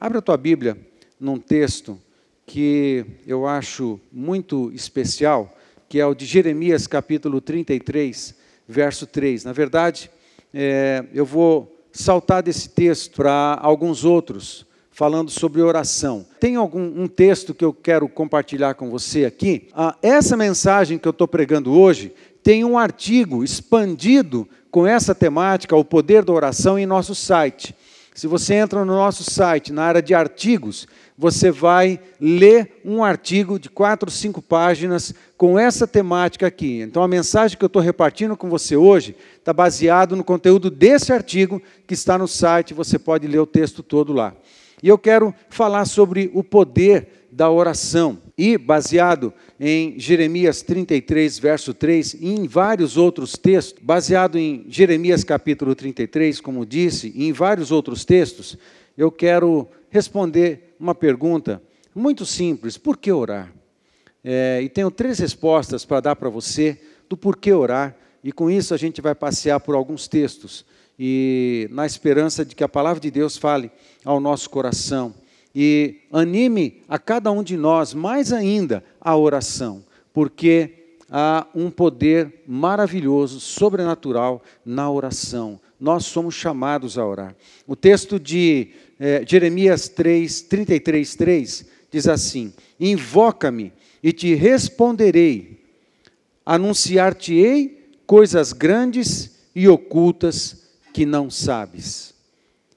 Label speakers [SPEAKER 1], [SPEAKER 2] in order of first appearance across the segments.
[SPEAKER 1] abra a tua Bíblia num texto que eu acho muito especial, que é o de Jeremias capítulo 33, verso 3. Na verdade, é, eu vou saltar desse texto para alguns outros, falando sobre oração. Tem algum um texto que eu quero compartilhar com você aqui? Ah, essa mensagem que eu estou pregando hoje tem um artigo expandido com essa temática, o poder da oração, em nosso site. Se você entra no nosso site, na área de artigos, você vai ler um artigo de quatro, cinco páginas com essa temática aqui. Então, a mensagem que eu estou repartindo com você hoje está baseado no conteúdo desse artigo que está no site. Você pode ler o texto todo lá. E eu quero falar sobre o poder da oração. E, baseado em Jeremias 33, verso 3, e em vários outros textos, baseado em Jeremias capítulo 33, como disse, e em vários outros textos, eu quero responder uma pergunta muito simples: por que orar? É, e tenho três respostas para dar para você do porquê orar, e com isso a gente vai passear por alguns textos, e na esperança de que a palavra de Deus fale ao nosso coração e anime a cada um de nós mais ainda a oração, porque há um poder maravilhoso, sobrenatural na oração. Nós somos chamados a orar. O texto de eh, Jeremias 3, 33, 3 diz assim: Invoca-me e te responderei, anunciar-te-ei coisas grandes e ocultas que não sabes.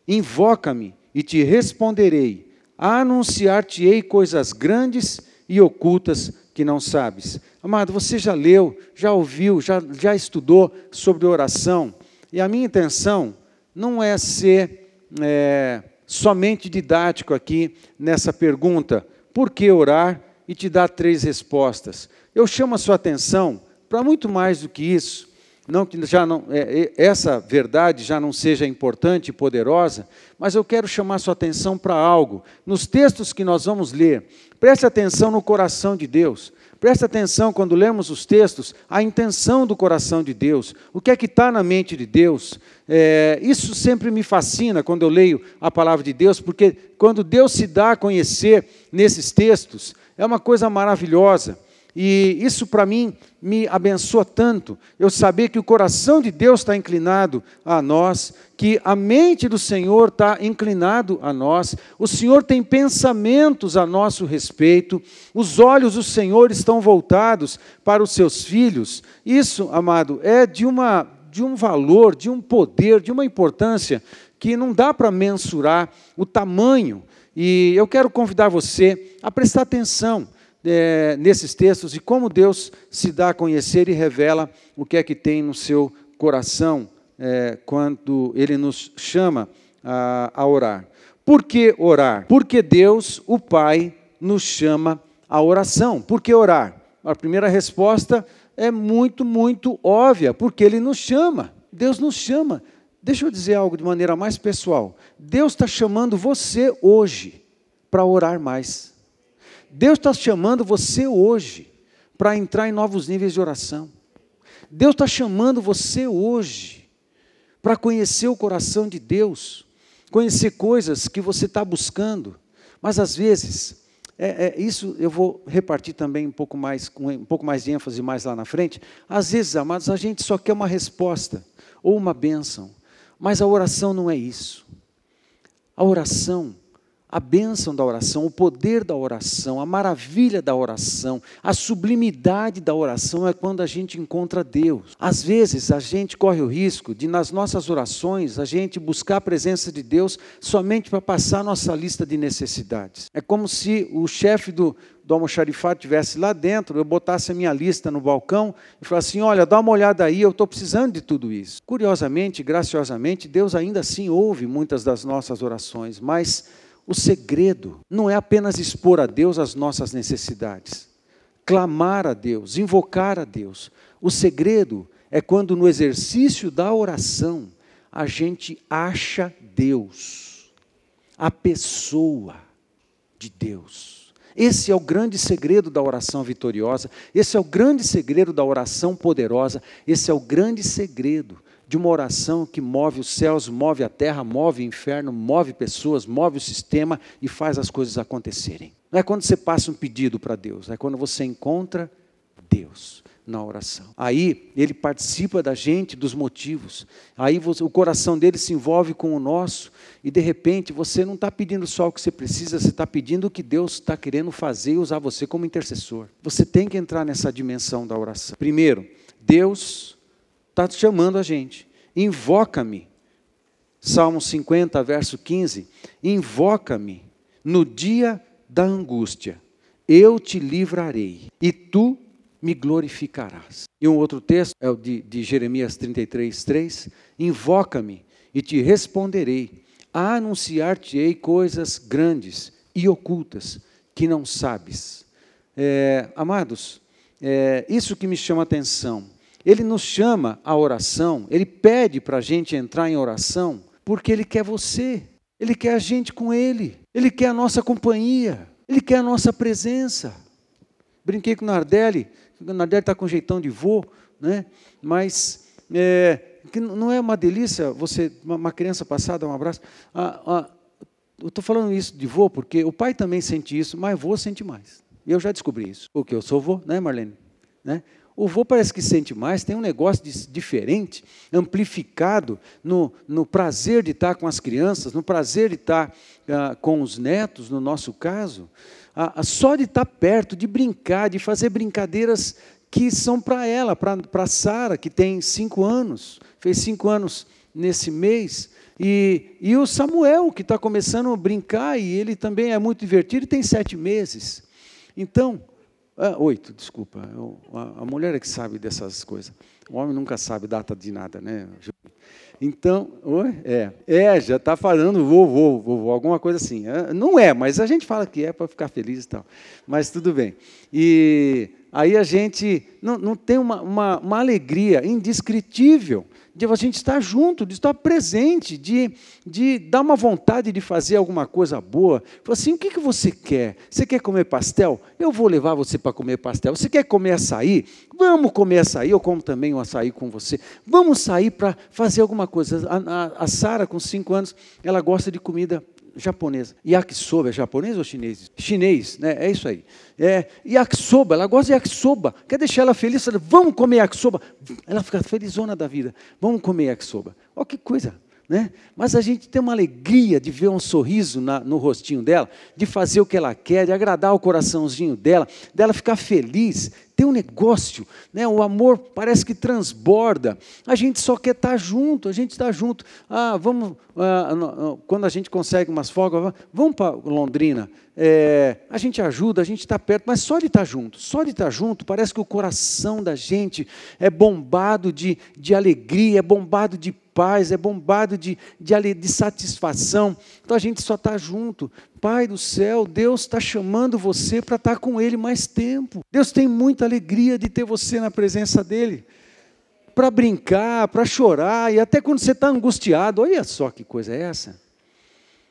[SPEAKER 1] Invoca-me e te responderei, anunciar-te-ei coisas grandes e ocultas que não sabes. Amado, você já leu, já ouviu, já, já estudou sobre oração, e a minha intenção não é ser é, somente didático aqui nessa pergunta, por que orar? E te dar três respostas. Eu chamo a sua atenção para muito mais do que isso. Não que já não, é, essa verdade já não seja importante e poderosa, mas eu quero chamar sua atenção para algo. Nos textos que nós vamos ler, preste atenção no coração de Deus. Preste atenção quando lemos os textos, a intenção do coração de Deus, o que é que está na mente de Deus. É, isso sempre me fascina quando eu leio a palavra de Deus, porque quando Deus se dá a conhecer nesses textos, é uma coisa maravilhosa. E isso para mim me abençoa tanto, eu saber que o coração de Deus está inclinado a nós, que a mente do Senhor está inclinado a nós, o Senhor tem pensamentos a nosso respeito, os olhos do Senhor estão voltados para os seus filhos. Isso, amado, é de, uma, de um valor, de um poder, de uma importância que não dá para mensurar o tamanho. E eu quero convidar você a prestar atenção é, nesses textos e como Deus se dá a conhecer e revela o que é que tem no seu coração é, quando Ele nos chama a, a orar. Por que orar? Porque Deus, o Pai, nos chama à oração. Por que orar? A primeira resposta é muito, muito óbvia, porque Ele nos chama. Deus nos chama. Deixa eu dizer algo de maneira mais pessoal. Deus está chamando você hoje para orar mais. Deus está chamando você hoje para entrar em novos níveis de oração. Deus está chamando você hoje para conhecer o coração de Deus, conhecer coisas que você está buscando. Mas às vezes, é, é, isso eu vou repartir também um pouco mais, com um pouco mais de ênfase mais lá na frente. Às vezes, amados, a gente só quer uma resposta ou uma bênção, mas a oração não é isso. A oração a bênção da oração, o poder da oração, a maravilha da oração, a sublimidade da oração é quando a gente encontra Deus. Às vezes a gente corre o risco de, nas nossas orações, a gente buscar a presença de Deus somente para passar nossa lista de necessidades. É como se o chefe do, do almoxarifado estivesse lá dentro, eu botasse a minha lista no balcão e falasse assim: olha, dá uma olhada aí, eu estou precisando de tudo isso. Curiosamente, graciosamente, Deus ainda assim ouve muitas das nossas orações, mas o segredo não é apenas expor a Deus as nossas necessidades, clamar a Deus, invocar a Deus. O segredo é quando no exercício da oração a gente acha Deus, a pessoa de Deus. Esse é o grande segredo da oração vitoriosa, esse é o grande segredo da oração poderosa, esse é o grande segredo de uma oração que move os céus, move a terra, move o inferno, move pessoas, move o sistema e faz as coisas acontecerem. Não é quando você passa um pedido para Deus, é quando você encontra Deus na oração. Aí ele participa da gente, dos motivos. Aí você, o coração dele se envolve com o nosso e de repente você não está pedindo só o que você precisa, você está pedindo o que Deus está querendo fazer e usar você como intercessor. Você tem que entrar nessa dimensão da oração. Primeiro, Deus está chamando a gente. Invoca-me. Salmo 50, verso 15. Invoca-me no dia da angústia. Eu te livrarei e tu me glorificarás. E um outro texto é o de, de Jeremias 33, 3. Invoca-me e te responderei. Anunciar-te-ei coisas grandes e ocultas que não sabes. É, amados, é, isso que me chama a atenção ele nos chama à oração, ele pede para a gente entrar em oração, porque ele quer você, ele quer a gente com ele, ele quer a nossa companhia, ele quer a nossa presença. Brinquei com o Nardelli, o Nardelli está com jeitão de vô, né? mas é, que não é uma delícia você, uma criança passada, um abraço. Ah, ah, eu estou falando isso de vô porque o pai também sente isso, mas vô sente mais. Eu já descobri isso. Porque eu sou vô, né, Marlene? Né? O vô parece que sente mais, tem um negócio de, diferente, amplificado no, no, prazer de estar com as crianças, no prazer de estar ah, com os netos, no nosso caso. Ah, só de estar perto, de brincar, de fazer brincadeiras que são para ela, para Sara, que tem cinco anos, fez cinco anos nesse mês. E, e o Samuel, que está começando a brincar, e ele também é muito divertido, e tem sete meses. Então, ah, oito, desculpa. Eu, a, a, mulher é que sabe dessas coisas. O homem nunca sabe data de nada, né? Então, é, é, já está falando vovô, vovô, alguma coisa assim. É, não é, mas a gente fala que é para ficar feliz e tal. Mas tudo bem. E aí a gente não, não tem uma, uma, uma alegria indescritível de a gente estar junto, de estar presente, de, de dar uma vontade de fazer alguma coisa boa. Fala assim: o que, que você quer? Você quer comer pastel? Eu vou levar você para comer pastel. Você quer comer açaí? Vamos comer açaí, eu como também o açaí com você. Vamos sair para fazer alguma coisa. A, a, a Sara, com cinco anos, ela gosta de comida japonesa. Yakisoba é japonês ou chinês? Chinês, né? É isso aí. É, yakisoba, ela gosta de yakisoba. Quer deixar ela feliz? Vamos comer yakisoba. Ela fica felizona da vida. Vamos comer yakisoba. Olha que coisa. Né? Mas a gente tem uma alegria de ver um sorriso na, no rostinho dela, de fazer o que ela quer, de agradar o coraçãozinho dela, dela ficar feliz, tem um negócio, né? o amor parece que transborda. A gente só quer estar junto, a gente está junto. Ah, vamos, ah, quando a gente consegue umas folgas, vamos para Londrina. É, a gente ajuda, a gente está perto, mas só de estar junto, só de estar junto, parece que o coração da gente é bombado de, de alegria, é bombado de paz, é bombado de, de, de satisfação. Então a gente só está junto. Pai do céu, Deus está chamando você para estar tá com Ele mais tempo. Deus tem muita alegria de ter você na presença dEle. Para brincar, para chorar, e até quando você está angustiado, olha só que coisa é essa.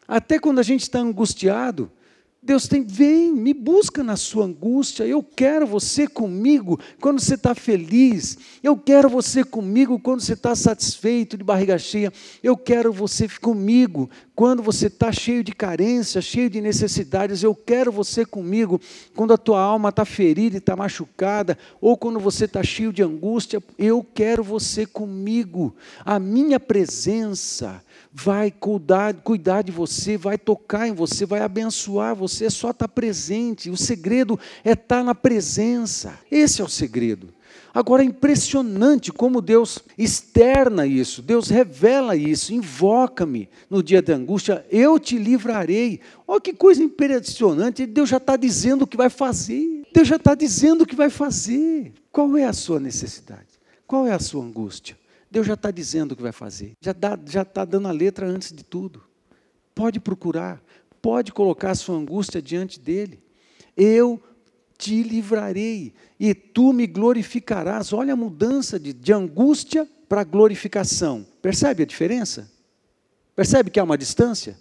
[SPEAKER 1] Até quando a gente está angustiado, Deus tem, vem, me busca na sua angústia. Eu quero você comigo quando você está feliz. Eu quero você comigo quando você está satisfeito, de barriga cheia. Eu quero você comigo quando você está cheio de carência, cheio de necessidades. Eu quero você comigo quando a tua alma está ferida e está machucada, ou quando você está cheio de angústia. Eu quero você comigo. A minha presença vai cuidar, cuidar de você, vai tocar em você, vai abençoar você, é só estar presente. O segredo é estar na presença. Esse é o segredo. Agora é impressionante como Deus externa isso, Deus revela isso, invoca-me no dia da angústia, eu te livrarei. Olha que coisa impressionante, Deus já está dizendo o que vai fazer, Deus já está dizendo o que vai fazer. Qual é a sua necessidade? Qual é a sua angústia? Deus já está dizendo o que vai fazer, já está dando a letra antes de tudo. Pode procurar, pode colocar a sua angústia diante dele. Eu te livrarei e tu me glorificarás. Olha a mudança de, de angústia para glorificação. Percebe a diferença? Percebe que há uma distância?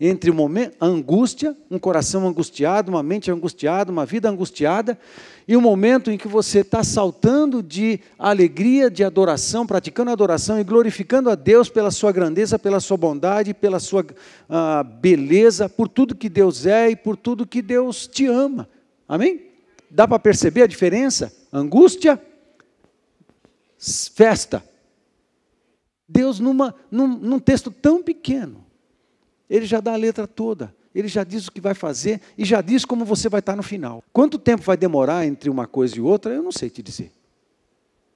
[SPEAKER 1] Entre o momento, a angústia, um coração angustiado, uma mente angustiada, uma vida angustiada, e o momento em que você está saltando de alegria, de adoração, praticando adoração e glorificando a Deus pela sua grandeza, pela sua bondade, pela sua uh, beleza, por tudo que Deus é e por tudo que Deus te ama. Amém? Dá para perceber a diferença? Angústia, festa. Deus, numa, num, num texto tão pequeno, ele já dá a letra toda. Ele já diz o que vai fazer e já diz como você vai estar no final. Quanto tempo vai demorar entre uma coisa e outra, eu não sei te dizer.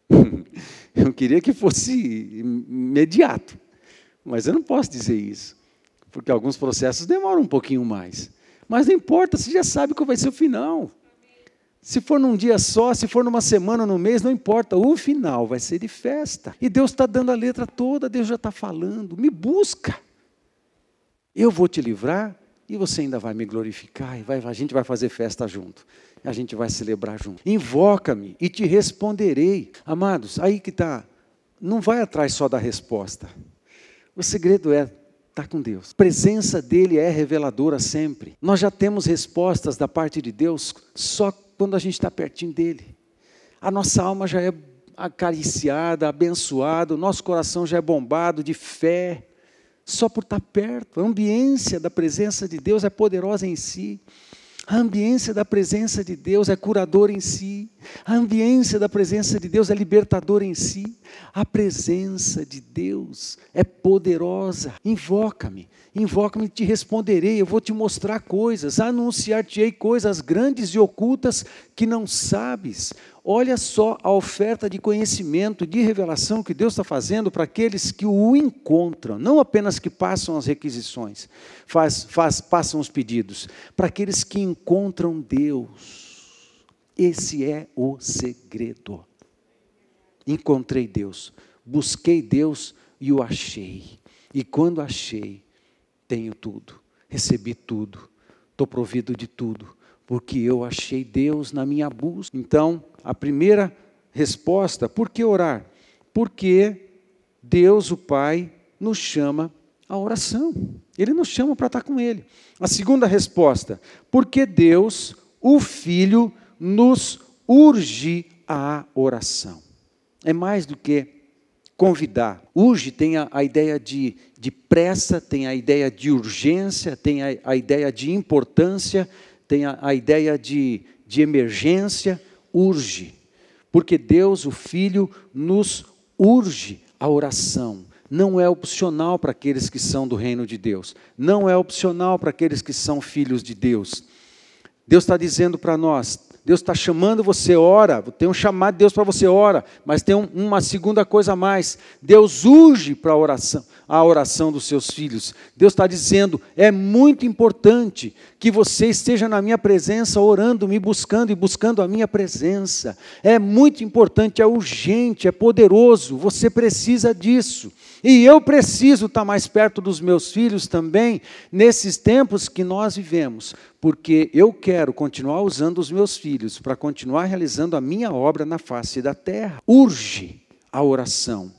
[SPEAKER 1] eu queria que fosse imediato, mas eu não posso dizer isso, porque alguns processos demoram um pouquinho mais. Mas não importa, você já sabe qual vai ser o final. Se for num dia só, se for numa semana, num mês, não importa, o final vai ser de festa. E Deus está dando a letra toda, Deus já está falando. Me busca. Eu vou te livrar e você ainda vai me glorificar e vai, a gente vai fazer festa junto. A gente vai celebrar junto. Invoca-me e te responderei. Amados, aí que está. Não vai atrás só da resposta. O segredo é estar tá com Deus. A presença dele é reveladora sempre. Nós já temos respostas da parte de Deus só quando a gente está pertinho dele. A nossa alma já é acariciada, abençoada, o nosso coração já é bombado de fé só por estar perto. A ambiência da presença de Deus é poderosa em si. A ambiência da presença de Deus é curadora em si. A ambiência da presença de Deus é libertadora em si. A presença de Deus é poderosa. Invoca-me, invoca-me e te responderei. Eu vou te mostrar coisas, anunciar-te-ei coisas grandes e ocultas que não sabes. Olha só a oferta de conhecimento, de revelação que Deus está fazendo para aqueles que o encontram, não apenas que passam as requisições, faz, faz, passam os pedidos, para aqueles que encontram Deus. Esse é o segredo. Encontrei Deus, busquei Deus e o achei. E quando achei, tenho tudo, recebi tudo, estou provido de tudo, porque eu achei Deus na minha busca. Então, a primeira resposta, por que orar? Porque Deus, o Pai, nos chama à oração. Ele nos chama para estar com Ele. A segunda resposta, porque Deus, o Filho, nos urge à oração. É mais do que convidar. Urge tem a, a ideia de, de, pressa, tem a ideia de urgência, tem a, a ideia de importância, tem a, a ideia de, de emergência urge, porque Deus, o Filho, nos urge a oração. Não é opcional para aqueles que são do reino de Deus, não é opcional para aqueles que são filhos de Deus. Deus está dizendo para nós: Deus está chamando você, ora. Tem um chamado de Deus para você, ora. Mas tem um, uma segunda coisa a mais. Deus urge para a oração, a oração dos seus filhos. Deus está dizendo: é muito importante que você esteja na minha presença, orando, me buscando e buscando a minha presença. É muito importante, é urgente, é poderoso. Você precisa disso. E eu preciso estar mais perto dos meus filhos também, nesses tempos que nós vivemos, porque eu quero continuar usando os meus filhos para continuar realizando a minha obra na face da terra. Urge a oração.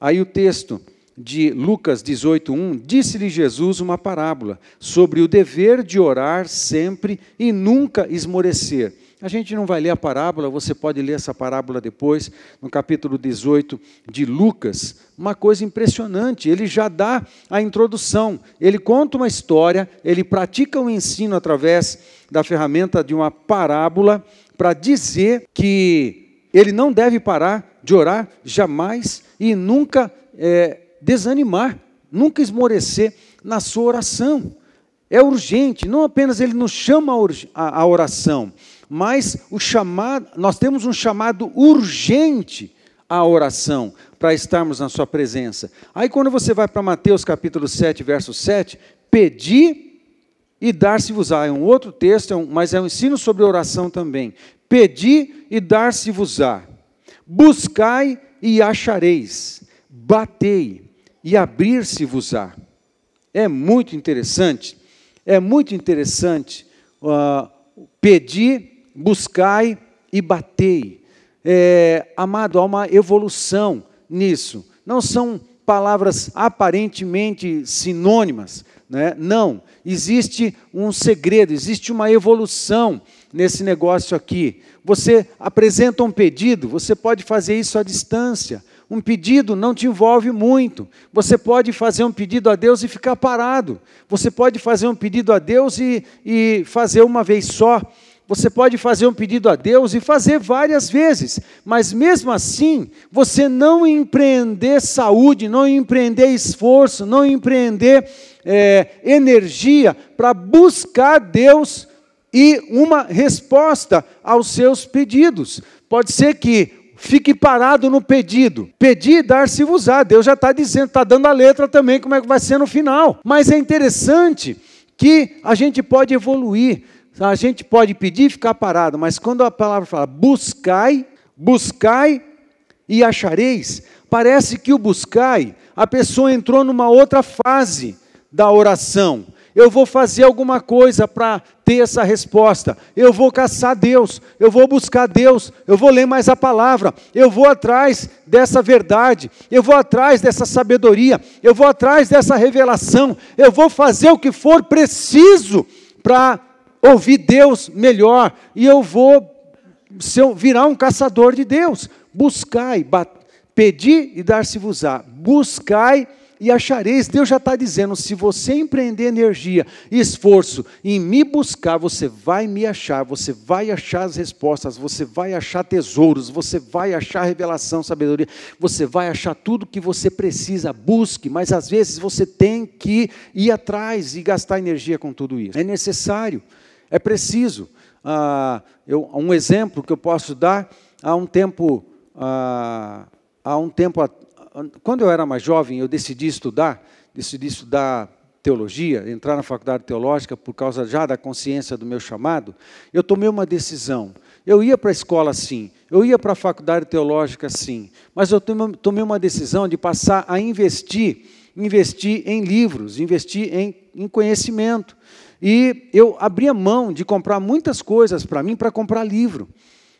[SPEAKER 1] Aí o texto de Lucas 18:1 disse-lhe Jesus uma parábola sobre o dever de orar sempre e nunca esmorecer. A gente não vai ler a parábola, você pode ler essa parábola depois, no capítulo 18 de Lucas. Uma coisa impressionante, ele já dá a introdução, ele conta uma história, ele pratica um ensino através da ferramenta de uma parábola para dizer que ele não deve parar de orar jamais e nunca é, desanimar, nunca esmorecer na sua oração. É urgente, não apenas ele nos chama a oração, mas o chamado, nós temos um chamado urgente à oração para estarmos na sua presença. Aí quando você vai para Mateus capítulo 7, verso 7, pedi e dar-se-vos-á. É um outro texto, é mas é um ensino sobre oração também. Pedi e dar-se-vos-á. Buscai e achareis. Batei e abrir-se-vos-á. É muito interessante, é muito interessante uh, pedir buscai e batei. É, amado, há uma evolução nisso. Não são palavras aparentemente sinônimas, Né? Não, existe um segredo, existe uma evolução nesse negócio aqui. Você apresenta um pedido, você pode fazer isso à distância. Um pedido não te envolve muito. Você pode fazer um pedido a Deus e ficar parado. Você pode fazer um pedido a Deus e, e fazer uma vez só. Você pode fazer um pedido a Deus e fazer várias vezes, mas mesmo assim, você não empreender saúde, não empreender esforço, não empreender é, energia para buscar Deus e uma resposta aos seus pedidos. Pode ser que fique parado no pedido. Pedir, dar-se-vos-á. Deus já está dizendo, está dando a letra também, como é que vai ser no final. Mas é interessante que a gente pode evoluir. A gente pode pedir e ficar parado, mas quando a palavra fala buscai, buscai e achareis, parece que o buscai, a pessoa entrou numa outra fase da oração. Eu vou fazer alguma coisa para ter essa resposta. Eu vou caçar Deus, eu vou buscar Deus, eu vou ler mais a palavra, eu vou atrás dessa verdade, eu vou atrás dessa sabedoria, eu vou atrás dessa revelação, eu vou fazer o que for preciso para ouvir Deus melhor e eu vou virar um caçador de Deus. Buscai, pedir e dar-se-vos-á. Buscai e achareis. Deus já está dizendo: se você empreender energia e esforço em me buscar, você vai me achar, você vai achar as respostas, você vai achar tesouros, você vai achar revelação, sabedoria, você vai achar tudo que você precisa. Busque, mas às vezes você tem que ir atrás e gastar energia com tudo isso. É necessário. É preciso. Ah, eu, um exemplo que eu posso dar, há um tempo, ah, há um tempo, quando eu era mais jovem, eu decidi estudar, decidi estudar teologia, entrar na faculdade teológica por causa já da consciência do meu chamado. Eu tomei uma decisão. Eu ia para a escola sim, eu ia para a faculdade teológica sim, mas eu tomei uma decisão de passar a investir, investir em livros, investir em, em conhecimento. E eu abria mão de comprar muitas coisas para mim para comprar livro.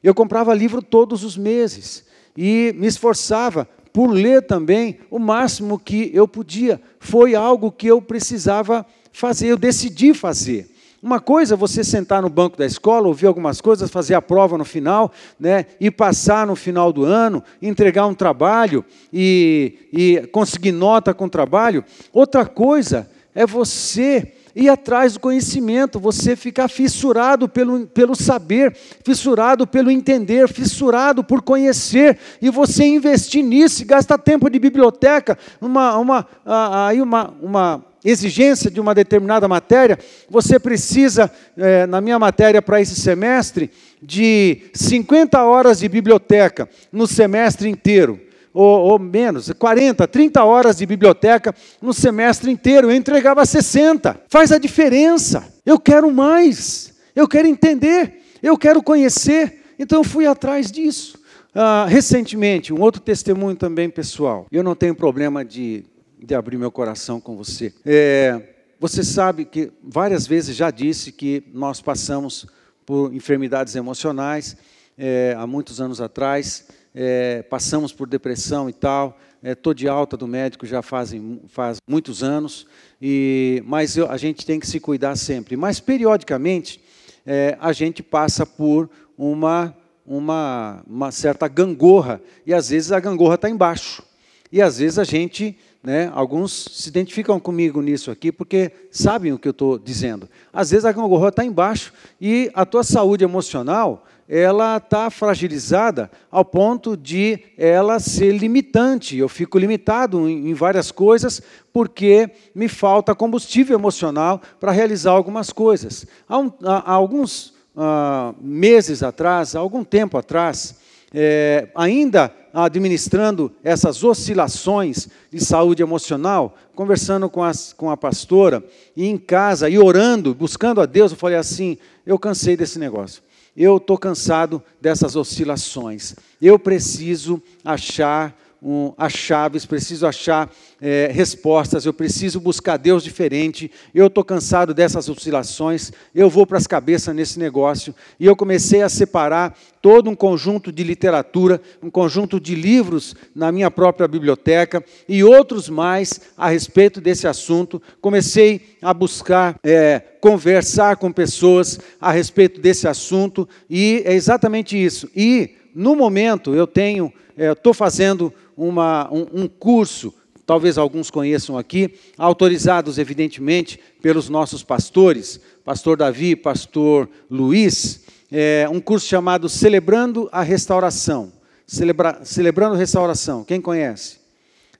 [SPEAKER 1] Eu comprava livro todos os meses e me esforçava por ler também o máximo que eu podia. Foi algo que eu precisava fazer, eu decidi fazer. Uma coisa é você sentar no banco da escola, ouvir algumas coisas, fazer a prova no final, né, e passar no final do ano, entregar um trabalho e, e conseguir nota com o trabalho. Outra coisa é você ir atrás do conhecimento, você ficar fissurado pelo, pelo saber, fissurado pelo entender, fissurado por conhecer, e você investir nisso, gastar tempo de biblioteca, uma, uma, aí uma, uma exigência de uma determinada matéria, você precisa, é, na minha matéria para esse semestre, de 50 horas de biblioteca no semestre inteiro ou, ou, menos, 40, 30 horas de biblioteca no semestre inteiro. Eu entregava 60. Faz a diferença. Eu quero mais. Eu quero entender. Eu quero conhecer. Então eu fui atrás disso. Ah, recentemente, um outro testemunho também pessoal. Eu não tenho problema de, de abrir meu coração com você. É, você sabe que várias vezes já disse que nós passamos por enfermidades emocionais é, há muitos anos atrás é, passamos por depressão e tal. Estou é, de alta do médico já fazem, faz muitos anos, e, mas eu, a gente tem que se cuidar sempre. Mas, periodicamente, é, a gente passa por uma, uma, uma certa gangorra, e às vezes a gangorra está embaixo. E às vezes a gente, né, alguns se identificam comigo nisso aqui, porque sabem o que eu estou dizendo. Às vezes a gangorra está embaixo e a tua saúde emocional ela está fragilizada ao ponto de ela ser limitante. Eu fico limitado em, várias coisas porque me falta combustível emocional para realizar algumas coisas. Há, um, há alguns uh, meses atrás, há algum tempo atrás, é, ainda administrando essas oscilações de saúde emocional, conversando com, as, com a pastora, e em casa, e orando, buscando a Deus, eu falei assim: eu cansei desse negócio eu estou cansado dessas oscilações. Eu preciso achar um, as chaves, preciso achar é, respostas, eu preciso buscar Deus diferente. Eu estou cansado dessas oscilações, eu vou para as cabeças nesse negócio. E eu comecei a separar todo um conjunto de literatura, um conjunto de livros na minha própria biblioteca e outros mais a respeito desse assunto. Comecei a buscar é, conversar com pessoas a respeito desse assunto e é exatamente isso. E no momento eu tenho, estou é, fazendo uma, um, um curso, talvez alguns conheçam aqui, autorizados, evidentemente, pelos nossos pastores, pastor Davi, pastor Luiz, é, um curso chamado Celebrando a Restauração. Celebra, Celebrando Restauração, quem conhece?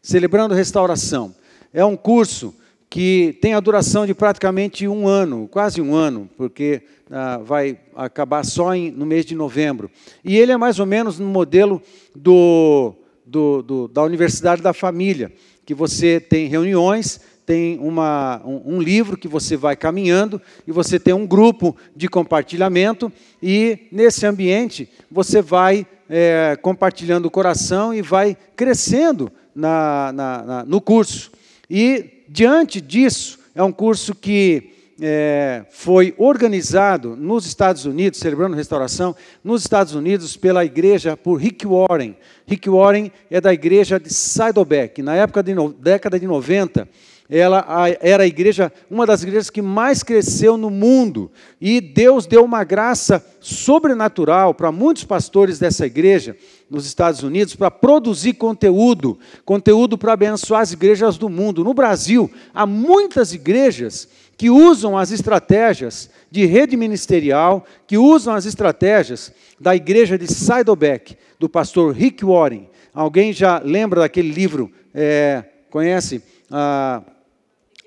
[SPEAKER 1] Celebrando Restauração. É um curso que tem a duração de praticamente um ano, quase um ano, porque ah, vai acabar só em, no mês de novembro. E ele é mais ou menos no modelo do, do, do, da Universidade da Família, que você tem reuniões, tem uma, um, um, livro que você vai caminhando e você tem um grupo de compartilhamento e nesse ambiente você vai é, compartilhando o coração e vai crescendo na, na, na, no curso. E diante disso, é um curso que é, foi organizado nos Estados Unidos, celebrando restauração, nos Estados Unidos pela igreja, por Rick Warren. Rick Warren é da igreja de Saddleback. Na época no, década de 90, ela era a igreja, uma das igrejas que mais cresceu no mundo. E Deus deu uma graça sobrenatural para muitos pastores dessa igreja nos Estados Unidos para produzir conteúdo, conteúdo para abençoar as igrejas do mundo. No Brasil, há muitas igrejas que usam as estratégias de rede ministerial, que usam as estratégias da igreja de Saddleback, do pastor Rick Warren. Alguém já lembra daquele livro, é, conhece? Ah,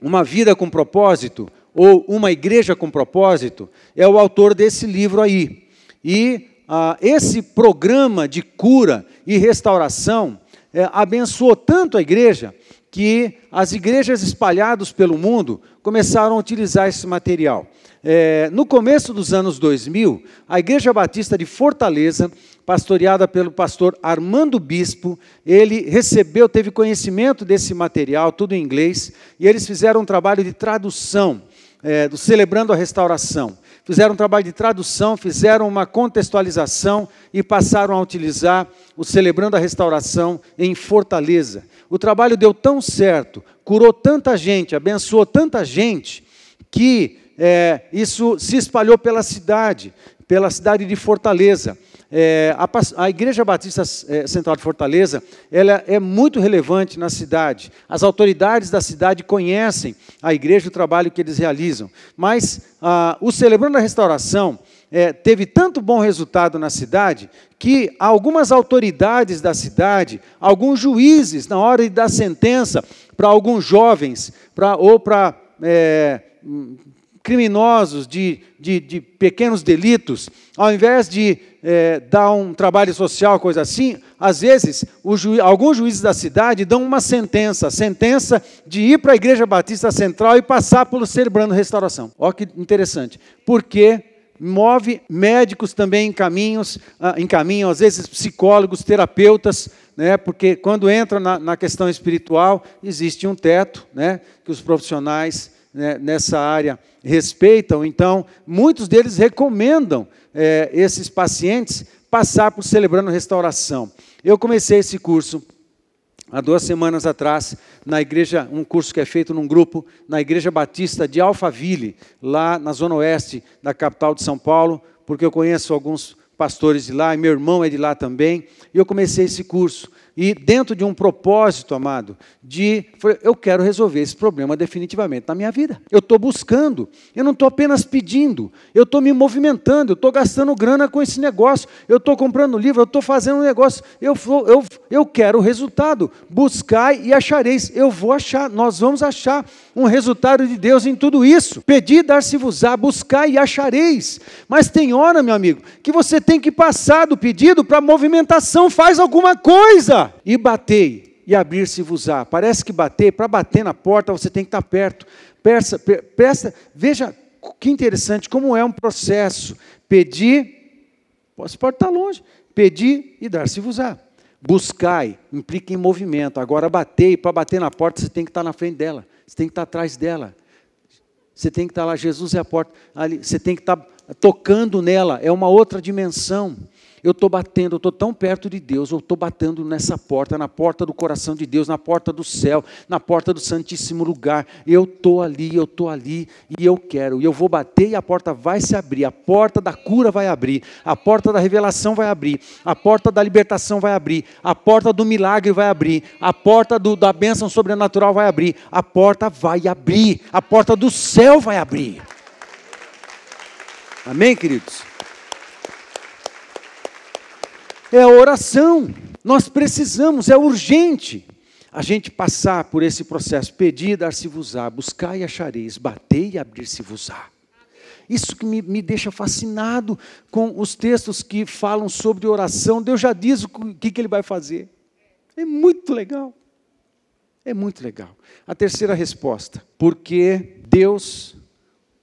[SPEAKER 1] uma vida com propósito, ou Uma Igreja com Propósito, é o autor desse livro aí. E ah, esse programa de cura e restauração é, abençoou tanto a igreja que as igrejas espalhadas pelo mundo começaram a utilizar esse material. É, no começo dos anos 2000, a Igreja Batista de Fortaleza, pastoreada pelo pastor Armando Bispo, ele recebeu, teve conhecimento desse material, tudo em inglês, e eles fizeram um trabalho de tradução, é, do Celebrando a Restauração. Fizeram um trabalho de tradução, fizeram uma contextualização e passaram a utilizar o Celebrando a Restauração em Fortaleza. O trabalho deu tão certo, curou tanta gente, abençoou tanta gente, que é, isso se espalhou pela cidade, pela cidade de Fortaleza. É, a, a, Igreja Batista é, Central de Fortaleza ela é muito relevante na cidade. As autoridades da cidade conhecem a igreja e o trabalho que eles realizam. Mas ah, o Celebrando a Restauração é, teve tanto bom resultado na cidade que algumas autoridades da cidade, alguns juízes, na hora de dar sentença para alguns jovens, pra, ou para é, criminosos de, de, de, pequenos delitos, ao invés de é, dar um trabalho social, coisa assim, às vezes ju, alguns juízes da cidade dão uma sentença, sentença de ir para a Igreja Batista Central e passar pelo celebrando restauração. Olha que interessante. Porque move médicos também em caminhos, ah, em caminho, às vezes psicólogos, terapeutas, né, porque quando entra na, na questão espiritual, existe um teto né, que os profissionais né, nessa área respeitam, então muitos deles recomendam é, esses pacientes passar por celebrando restauração. Eu comecei esse curso há duas semanas atrás, na igreja, um curso que é feito num grupo, na Igreja Batista de Alphaville, lá na zona oeste da capital de São Paulo, porque eu conheço alguns pastores de lá, e meu irmão é de lá também, e eu comecei esse curso. E dentro de um propósito, amado, de eu quero resolver esse problema definitivamente na minha vida. Eu estou buscando, eu não estou apenas pedindo, eu estou me movimentando, eu estou gastando grana com esse negócio, eu estou comprando livro, eu estou fazendo um negócio, eu, eu, eu quero o resultado. Buscai e achareis. Eu vou achar, nós vamos achar um resultado de Deus em tudo isso. Pedi, dar-se-vos-á, buscai e achareis. Mas tem hora, meu amigo, que você tem que passar do pedido para movimentação, faz alguma coisa e batei, e abrir-se-vos-á. Parece que bater, para bater na porta você tem que estar perto. Presta, presta, veja que interessante, como é um processo. Pedir, você pode estar longe, pedir e dar-se-vos-á. Buscai implica em movimento. Agora, batei, para bater na porta, você tem que estar na frente dela, você tem que estar atrás dela. Você tem que estar lá, Jesus é a porta. Ali, você tem que estar tocando nela, é uma outra dimensão. Eu estou batendo, eu estou tão perto de Deus, eu estou batendo nessa porta, na porta do coração de Deus, na porta do céu, na porta do Santíssimo Lugar. Eu estou ali, eu estou ali e eu quero. E eu vou bater e a porta vai se abrir, a porta da cura vai abrir, a porta da revelação vai abrir, a porta da libertação vai abrir, a porta do milagre vai abrir, a porta do, da bênção sobrenatural vai abrir, a porta vai abrir, a porta do céu vai abrir. Amém, queridos? É a oração. Nós precisamos, é urgente a gente passar por esse processo. Pedir, dar-se-vos-á, buscar e achareis, bater e abrir-se-vos-á. Isso que me, me, deixa fascinado com os textos que falam sobre oração. Deus já diz o que, que ele vai fazer. É muito legal. É muito legal. A terceira resposta, porque Deus,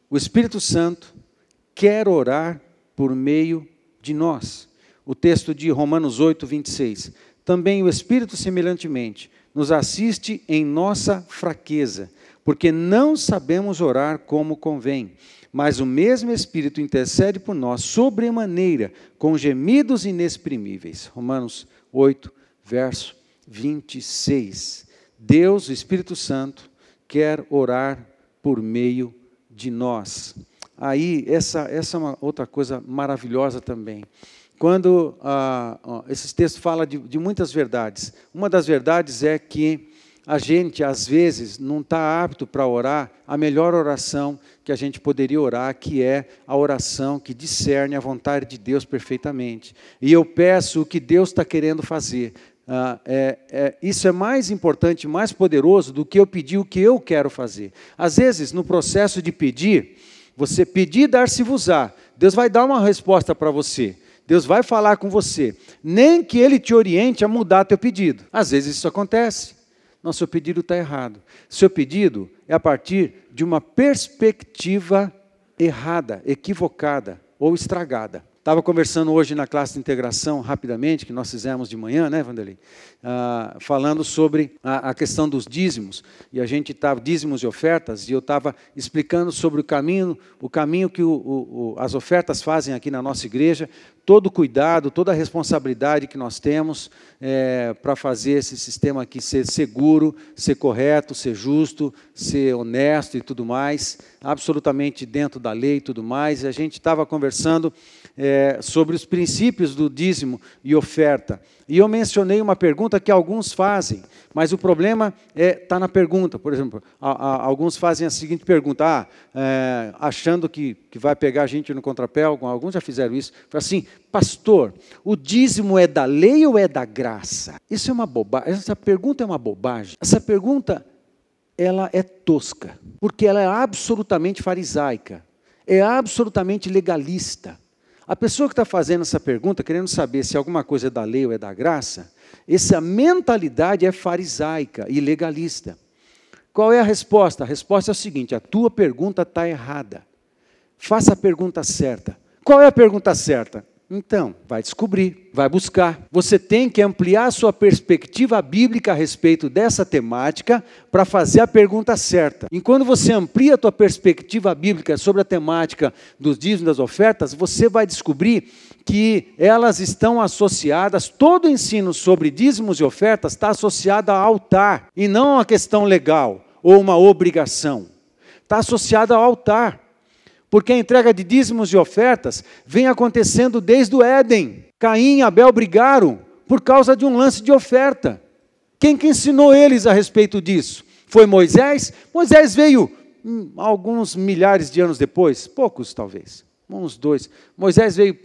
[SPEAKER 1] o Espírito Santo, quer orar por meio de nós o texto de Romanos 8, 26. Também o Espírito, semelhantemente, nos assiste em nossa fraqueza, porque não sabemos orar como convém. Mas o mesmo Espírito intercede por nós sobremaneira, com gemidos inexprimíveis. Romanos 8, verso 26. Deus, o Espírito Santo, quer orar por meio de nós. Aí, essa, essa é uma outra coisa maravilhosa também quando ah, esses textos falam de, de, muitas verdades. Uma das verdades é que a gente, às vezes, não está apto para orar a melhor oração que a gente poderia orar, que é a oração que discerne a vontade de Deus perfeitamente. E eu peço o que Deus está querendo fazer. Ah, é, é, isso é mais importante, mais poderoso do que eu pedir o que eu quero fazer. Às vezes, no processo de pedir, você pedir dar-se-vos-á, Deus vai dar uma resposta para você. Deus vai falar com você, nem que Ele te oriente a mudar teu pedido. Às vezes isso acontece. Não, seu pedido está errado. Seu pedido é a partir de uma perspectiva errada, equivocada ou estragada. Estava conversando hoje na classe de integração, rapidamente, que nós fizemos de manhã, né, Vanderlei? Ah, falando sobre a, a, questão dos dízimos. E a gente estava, dízimos e ofertas, e eu estava explicando sobre o caminho, o caminho que o, o, as ofertas fazem aqui na nossa igreja, todo o cuidado, toda a responsabilidade que nós temos é, para fazer esse sistema aqui ser seguro, ser correto, ser justo, ser honesto e tudo mais, absolutamente dentro da lei e tudo mais. A gente estava conversando é, sobre os princípios do dízimo e oferta. E eu mencionei uma pergunta que alguns fazem, mas o problema está é, tá na pergunta. Por exemplo, a, a, alguns fazem a seguinte pergunta, ah, é, achando que, que vai pegar a gente no contrapé, alguns já fizeram isso, assim, pastor, o dízimo é da lei ou é da graça? Isso é uma bobagem, essa pergunta é uma bobagem. Essa pergunta, ela é tosca, porque ela é absolutamente farisaica, é absolutamente legalista. A pessoa que está fazendo essa pergunta, querendo saber se alguma coisa é da lei ou é da graça, essa mentalidade é farisaica e legalista. Qual é a resposta? A resposta é a seguinte: a tua pergunta está errada. Faça a pergunta certa. Qual é a pergunta certa? Então, vai descobrir, vai buscar. Você tem que ampliar sua perspectiva bíblica a respeito dessa temática para fazer a pergunta certa. E quando você amplia a tua perspectiva bíblica sobre a temática dos dízimos das ofertas, você vai descobrir que elas estão associadas, todo o ensino sobre dízimos e ofertas está associado ao altar, e não a questão legal ou uma obrigação. Está associado ao altar. Porque a entrega de dízimos e ofertas vem acontecendo desde o Éden. Caim e Abel brigaram por causa de um lance de oferta. Quem que ensinou eles a respeito disso? Foi Moisés? Moisés veio hum, alguns milhares de anos depois, poucos talvez, uns dois. Moisés veio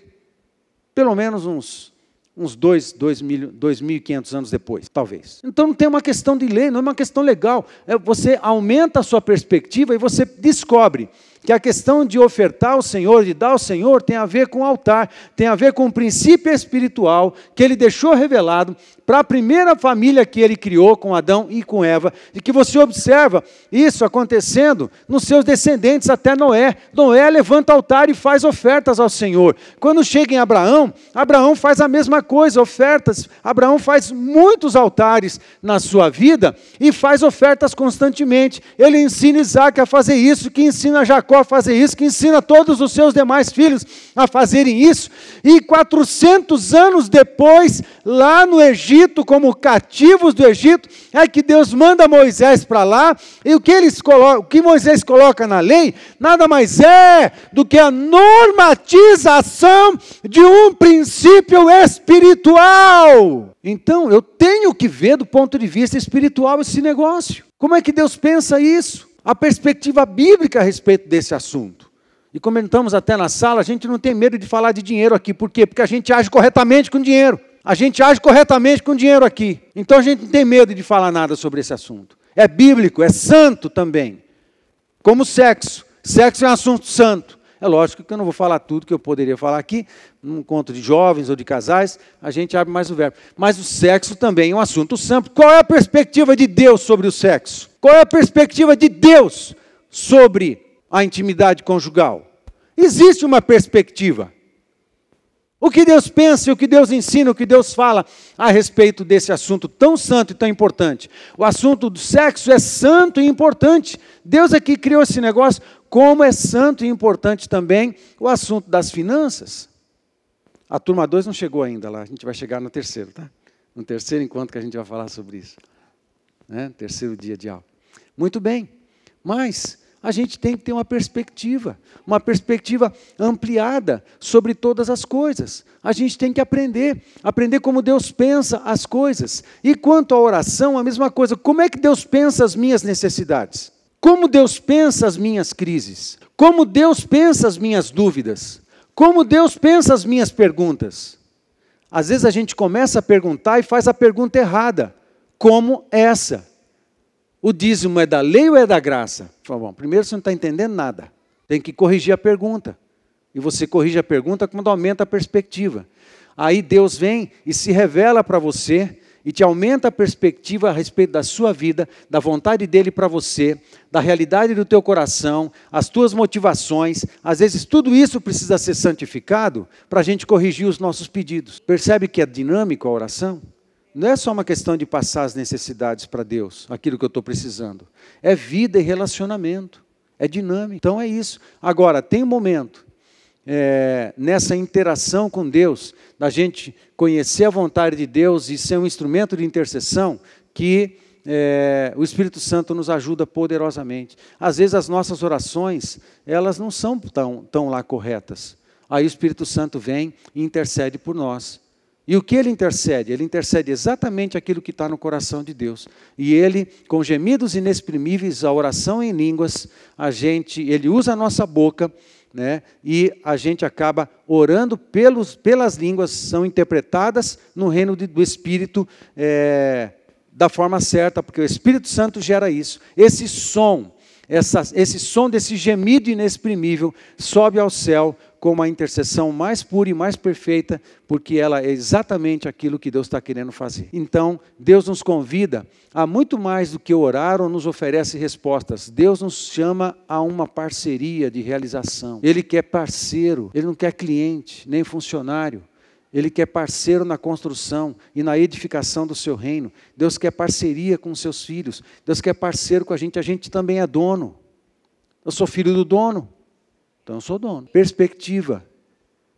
[SPEAKER 1] pelo menos uns uns dois, dois mil, dois mil e quinhentos anos depois, talvez. Então não tem uma questão de lei, não é uma questão legal. É, você aumenta a sua perspectiva e você descobre que a questão de ofertar ao Senhor, de dar ao Senhor, tem a ver com o altar, tem a ver com o princípio espiritual que ele deixou revelado para a primeira família que ele criou com Adão e com Eva, e que você observa isso acontecendo nos seus descendentes até Noé. Noé levanta altar e faz ofertas ao Senhor. Quando chega em Abraão, Abraão faz a mesma coisa, ofertas. Abraão faz muitos altares na sua vida e faz ofertas constantemente. Ele ensina Isaac a fazer isso, que ensina Jacó a fazer isso, que ensina todos os seus demais filhos a fazerem isso. E 400 anos depois, lá no Egito, como cativos do Egito, é que Deus manda Moisés para lá, e o que, eles colocam, o que Moisés coloca na lei, nada mais é do que a normatização de um princípio espiritual. Então, eu tenho que ver do ponto de vista espiritual esse negócio. Como é que Deus pensa isso? A perspectiva bíblica a respeito desse assunto. E comentamos até na sala, a gente não tem medo de falar de dinheiro aqui. Por quê? Porque a gente age corretamente com dinheiro. A gente age corretamente com dinheiro aqui. Então a gente não tem medo de falar nada sobre esse assunto. É bíblico, é santo também. Como sexo. Sexo é um assunto santo. É lógico que eu não vou falar tudo que eu poderia falar aqui, num encontro de jovens ou de casais, a gente abre mais o verbo. Mas o sexo também é um assunto santo. Qual é a perspectiva de Deus sobre o sexo? Qual é a perspectiva de Deus sobre a intimidade conjugal? Existe uma perspectiva. O que Deus pensa, o que Deus ensina, o que Deus fala a respeito desse assunto tão santo e tão importante. O assunto do sexo é santo e importante. Deus é que criou esse negócio, como é santo e importante também o assunto das finanças. A turma 2 não chegou ainda lá, a gente vai chegar no terceiro, tá? No terceiro encontro que a gente vai falar sobre isso. Né? Terceiro dia de aula. Muito bem, mas a gente tem que ter uma perspectiva, uma perspectiva ampliada sobre todas as coisas. A gente tem que aprender, aprender como Deus pensa as coisas. E quanto à oração, a mesma coisa. Como é que Deus pensa as minhas necessidades? Como Deus pensa as minhas crises? Como Deus pensa as minhas dúvidas? Como Deus pensa as minhas perguntas? Às vezes a gente começa a perguntar e faz a pergunta errada, como essa o dízimo é da lei ou é da graça? Falei, bom, primeiro você não está entendendo nada. Tem que corrigir a pergunta. E você corrige a pergunta quando aumenta a perspectiva. Aí Deus vem e se revela para você e te aumenta a perspectiva a respeito da sua vida, da vontade dele para você, da realidade do teu coração, as tuas motivações. Às vezes tudo isso precisa ser santificado para a gente corrigir os nossos pedidos. Percebe que é dinâmico a oração? Não é só uma questão de passar as necessidades para Deus, aquilo que eu estou precisando. É vida e relacionamento. É dinâmico. Então é isso. Agora, tem um momento é, nessa interação com Deus, da gente conhecer a vontade de Deus e ser um instrumento de intercessão, que é, o Espírito Santo nos ajuda poderosamente. Às vezes as nossas orações, elas não são tão, tão lá corretas. Aí o Espírito Santo vem e intercede por nós. E o que ele intercede? Ele intercede exatamente aquilo que está no coração de Deus. E ele, com gemidos inexprimíveis, a oração em línguas, a gente, ele usa a nossa boca, né? E a gente acaba orando pelos, pelas línguas, são interpretadas no reino de, do Espírito é, da forma certa, porque o Espírito Santo gera isso. Esse som, essa, esse som desse gemido inexprimível sobe ao céu como a intercessão mais pura e mais perfeita, porque ela é exatamente aquilo que Deus está querendo fazer. Então, Deus nos convida a muito mais do que orar ou nos oferece respostas. Deus nos chama a uma parceria de realização. Ele quer parceiro, ele não quer cliente, nem funcionário. Ele quer parceiro na construção e na edificação do seu reino. Deus quer parceria com seus filhos. Deus quer parceiro com a gente. A gente também é dono. Eu sou filho do dono. Então eu sou dono. Perspectiva.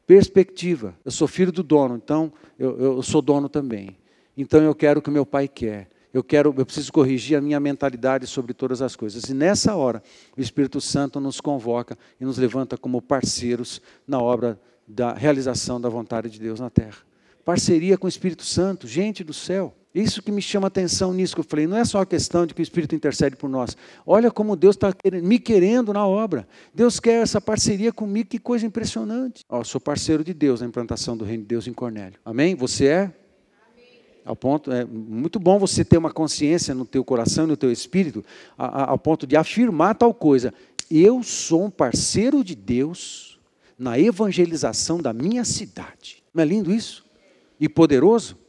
[SPEAKER 1] Perspectiva. Eu sou filho do dono, então eu, eu sou dono também. Então eu quero o que meu pai quer. Eu quero, eu preciso corrigir a minha mentalidade sobre todas as coisas. E nessa hora, o Espírito Santo nos convoca e nos levanta como parceiros na obra da realização da vontade de Deus na terra. Parceria com o Espírito Santo, gente do céu. Isso que me chama atenção nisso que eu falei, não é só a questão de que o Espírito intercede por nós. Olha como Deus está me querendo na obra. Deus quer essa parceria comigo, que coisa impressionante. Ó, sou parceiro de Deus na implantação do reino de Deus em Cornélio. Amém? Você é? Ao ponto, é muito bom você ter uma consciência no teu coração, no teu espírito, ao ponto de afirmar tal coisa. eu sou um parceiro de Deus na evangelização da minha cidade. Não é lindo isso? E poderoso?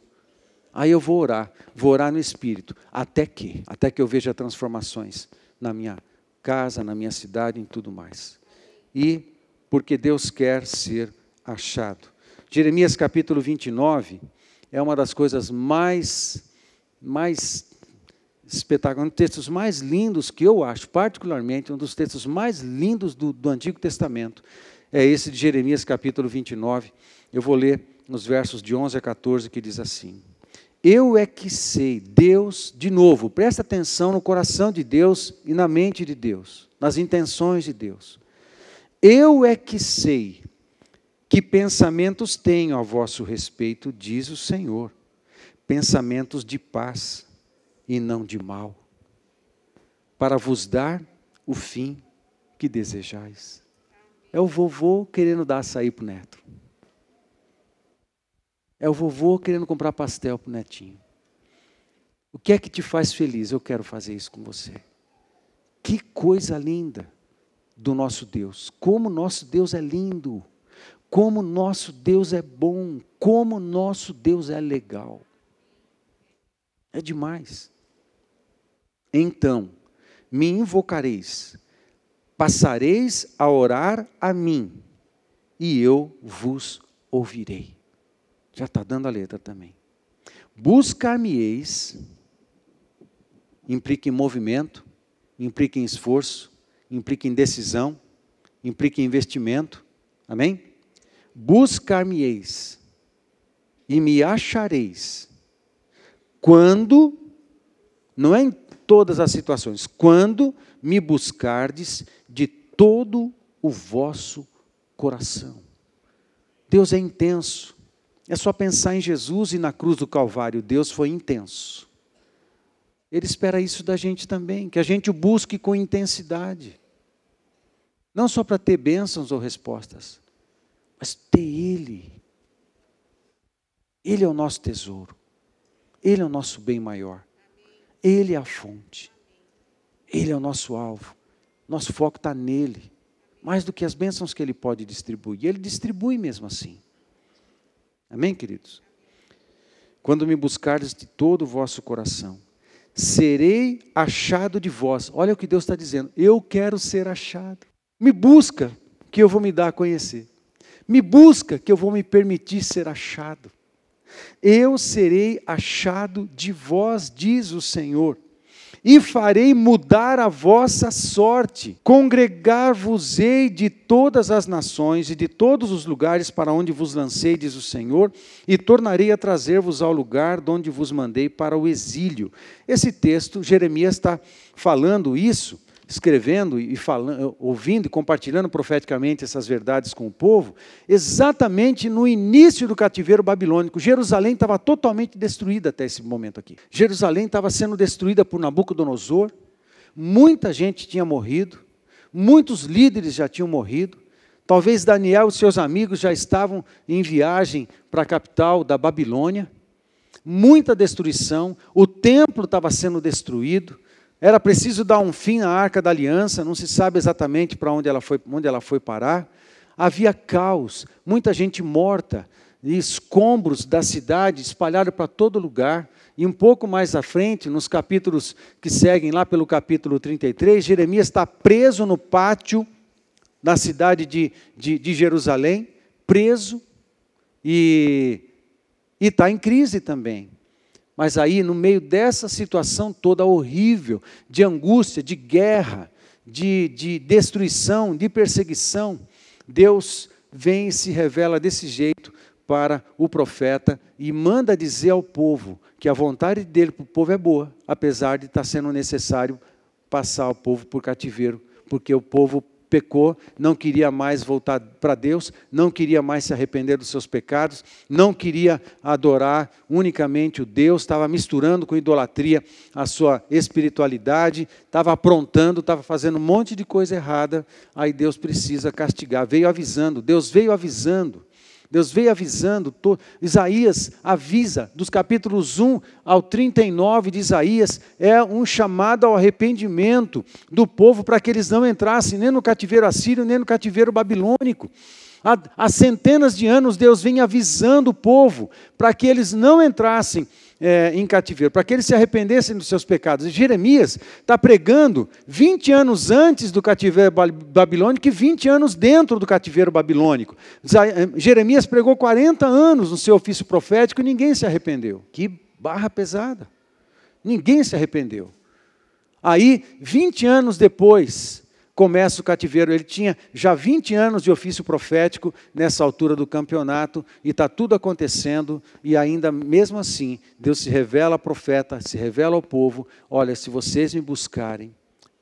[SPEAKER 1] Aí eu vou orar, vou orar no Espírito, até que, até que eu veja transformações na minha casa, na minha cidade, em tudo mais. E porque Deus quer ser achado. Jeremias capítulo 29 é uma das coisas mais, mais espetaculares, um dos textos mais lindos que eu acho, particularmente, um dos textos mais lindos do, do Antigo Testamento, é esse de Jeremias capítulo 29. Eu vou ler nos versos de 11 a 14, que diz assim: eu é que sei, Deus, de novo, presta atenção no coração de Deus e na mente de Deus, nas intenções de Deus. Eu é que sei que pensamentos tenho a vosso respeito, diz o Senhor, pensamentos de paz e não de mal, para vos dar o fim que desejais. É o vovô querendo dar açaí para o neto. É o vovô querendo comprar pastel para o netinho. O que é que te faz feliz? Eu quero fazer isso com você. Que coisa linda do nosso Deus. Como nosso Deus é lindo. Como nosso Deus é bom. Como nosso Deus é legal. É demais. Então, me invocareis, passareis a orar a mim, e eu vos ouvirei. Já está dando a letra também. Buscar-me-eis, implica em movimento, implica em esforço, implica em decisão, implica em investimento. Amém? Buscar-me-eis e me achareis. Quando, não é em todas as situações, quando me buscardes de todo o vosso coração. Deus é intenso. É só pensar em Jesus e na cruz do Calvário. Deus foi intenso. Ele espera isso da gente também, que a gente o busque com intensidade. Não só para ter bênçãos ou respostas, mas ter Ele. Ele é o nosso tesouro. Ele é o nosso bem maior. Ele é a fonte. Ele é o nosso alvo. Nosso foco está nele. Mais do que as bênçãos que ele pode distribuir. Ele distribui mesmo assim. Amém, queridos? Quando me buscardes de todo o vosso coração, serei achado de vós. Olha o que Deus está dizendo. Eu quero ser achado. Me busca, que eu vou me dar a conhecer. Me busca, que eu vou me permitir ser achado. Eu serei achado de vós, diz o Senhor e farei mudar a vossa sorte. Congregar-vos-ei de todas as nações e de todos os lugares para onde vos lancei, diz o Senhor, e tornarei a trazer-vos ao lugar de onde vos mandei para o exílio. Esse texto, Jeremias está falando isso escrevendo e falando, ouvindo e compartilhando profeticamente essas verdades com o povo, exatamente no início do cativeiro babilônico. Jerusalém estava totalmente destruída até esse momento aqui. Jerusalém estava sendo destruída por Nabucodonosor, muita gente tinha morrido, muitos líderes já tinham morrido. Talvez Daniel e seus amigos já estavam em viagem para a capital da Babilônia. Muita destruição, o templo estava sendo destruído, era preciso dar um fim à arca da aliança, não se sabe exatamente para onde ela foi, onde ela foi parar. Havia caos, muita gente morta, e escombros da cidade espalhados para todo lugar. E um pouco mais à frente, nos capítulos que seguem, lá pelo capítulo 33, Jeremias está preso no pátio da cidade de, de, de Jerusalém, preso, e está em crise também. Mas aí, no meio dessa situação toda horrível, de angústia, de guerra, de, de destruição, de perseguição, Deus vem e se revela desse jeito para o profeta e manda dizer ao povo que a vontade dele para o povo é boa, apesar de estar sendo necessário passar o povo por cativeiro, porque o povo pecou, não queria mais voltar para Deus, não queria mais se arrepender dos seus pecados, não queria adorar unicamente o Deus, estava misturando com idolatria a sua espiritualidade, estava aprontando, estava fazendo um monte de coisa errada, aí Deus precisa castigar. Veio avisando, Deus veio avisando Deus veio avisando, to, Isaías avisa, dos capítulos 1 ao 39 de Isaías, é um chamado ao arrependimento do povo para que eles não entrassem nem no cativeiro assírio, nem no cativeiro babilônico. Há, há centenas de anos Deus vem avisando o povo para que eles não entrassem é, em cativeiro, para que eles se arrependessem dos seus pecados. E Jeremias está pregando 20 anos antes do cativeiro babilônico e 20 anos dentro do cativeiro babilônico. Eh, Jeremias pregou 40 anos no seu ofício profético e ninguém se arrependeu. Que barra pesada. Ninguém se arrependeu. Aí, 20 anos depois, começa o cativeiro. Ele tinha já 20 anos de ofício profético nessa altura do campeonato e está tudo acontecendo e ainda mesmo assim Deus se revela ao profeta, se revela ao povo: olha, se vocês me buscarem,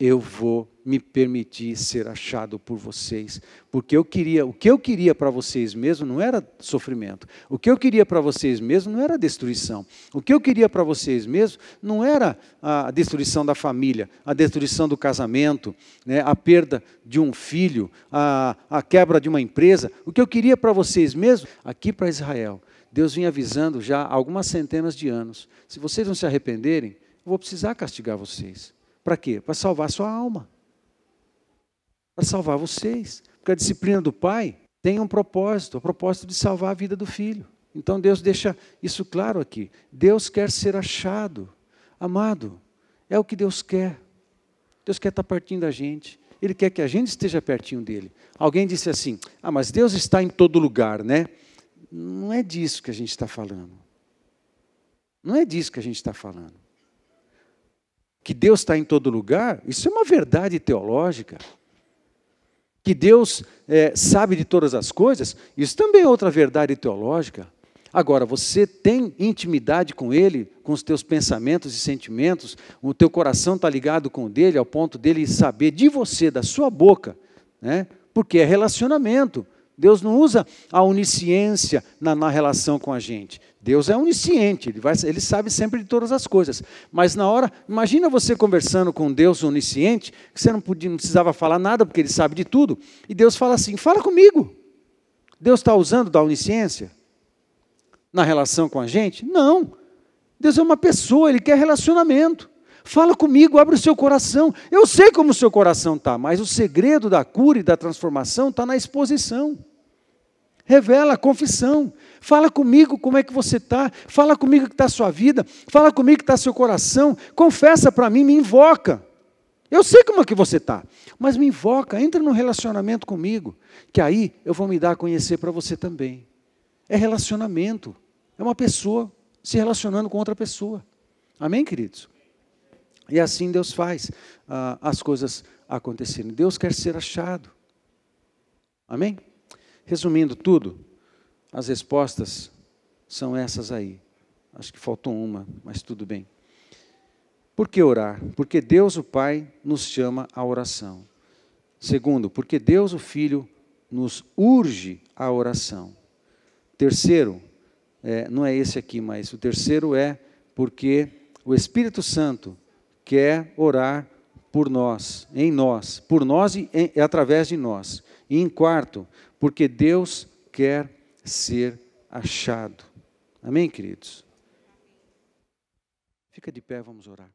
[SPEAKER 1] eu vou me permitir ser achado por vocês, porque eu queria, o que eu queria para vocês mesmo não era sofrimento. O que eu queria para vocês mesmo não era destruição. O que eu queria para vocês mesmo não era a destruição da família, a destruição do casamento, né, a perda de um filho, a, a quebra de uma empresa. O que eu queria para vocês mesmo, aqui para Israel, Deus vinha avisando já há algumas centenas de anos. Se vocês não se arrependerem, eu vou precisar castigar vocês. Para quê? Para salvar sua alma. Para salvar vocês. Porque a disciplina do pai tem um propósito, o propósito de salvar a vida do filho. Então Deus deixa isso claro aqui. Deus quer ser achado. Amado, é o que Deus quer. Deus quer estar pertinho da gente. Ele quer que a gente esteja pertinho dele. Alguém disse assim: Ah, mas Deus está em todo lugar, né? Não é disso que a gente está falando. Não é disso que a gente está falando que Deus está em todo lugar, isso é uma verdade teológica. Que Deus é, sabe de todas as coisas, isso também é outra verdade teológica. Agora, você tem intimidade com Ele, com os teus pensamentos e sentimentos, o teu coração está ligado com o dele, ao ponto dele saber de você, da sua boca, né? porque é relacionamento. Deus não usa a onisciência na, na, relação com a gente. Deus é onisciente, ele, vai, ele sabe sempre de todas as coisas. Mas na hora, imagina você conversando com Deus onisciente, que você não, podia, não precisava falar nada, porque ele sabe de tudo, e Deus fala assim: fala comigo. Deus está usando da onisciência na relação com a gente? Não. Deus é uma pessoa, ele quer relacionamento. Fala comigo, abre o seu coração. Eu sei como o seu coração está, mas o segredo da cura e da transformação está na exposição. Revela a confissão. Fala comigo como é que você está. Fala comigo que está a sua vida. Fala comigo que está seu coração. Confessa para mim, me invoca. Eu sei como é que você está, mas me invoca, entra num relacionamento comigo, que aí eu vou me dar a conhecer para você também. É relacionamento. É uma pessoa se relacionando com outra pessoa. Amém, queridos? E assim Deus faz ah, as coisas acontecerem. Deus quer ser achado. Amém? Resumindo tudo, as respostas são essas aí. Acho que faltou uma, mas tudo bem. Por que orar? Porque Deus, o Pai, nos chama à oração. Segundo, porque Deus, o Filho, nos urge à oração. Terceiro, é, não é esse aqui, mas o terceiro é porque o Espírito Santo quer orar por nós, em nós, por nós e, em, através de nós. E em quarto, porque Deus quer ser achado. Amém, queridos? Fica de pé, vamos orar.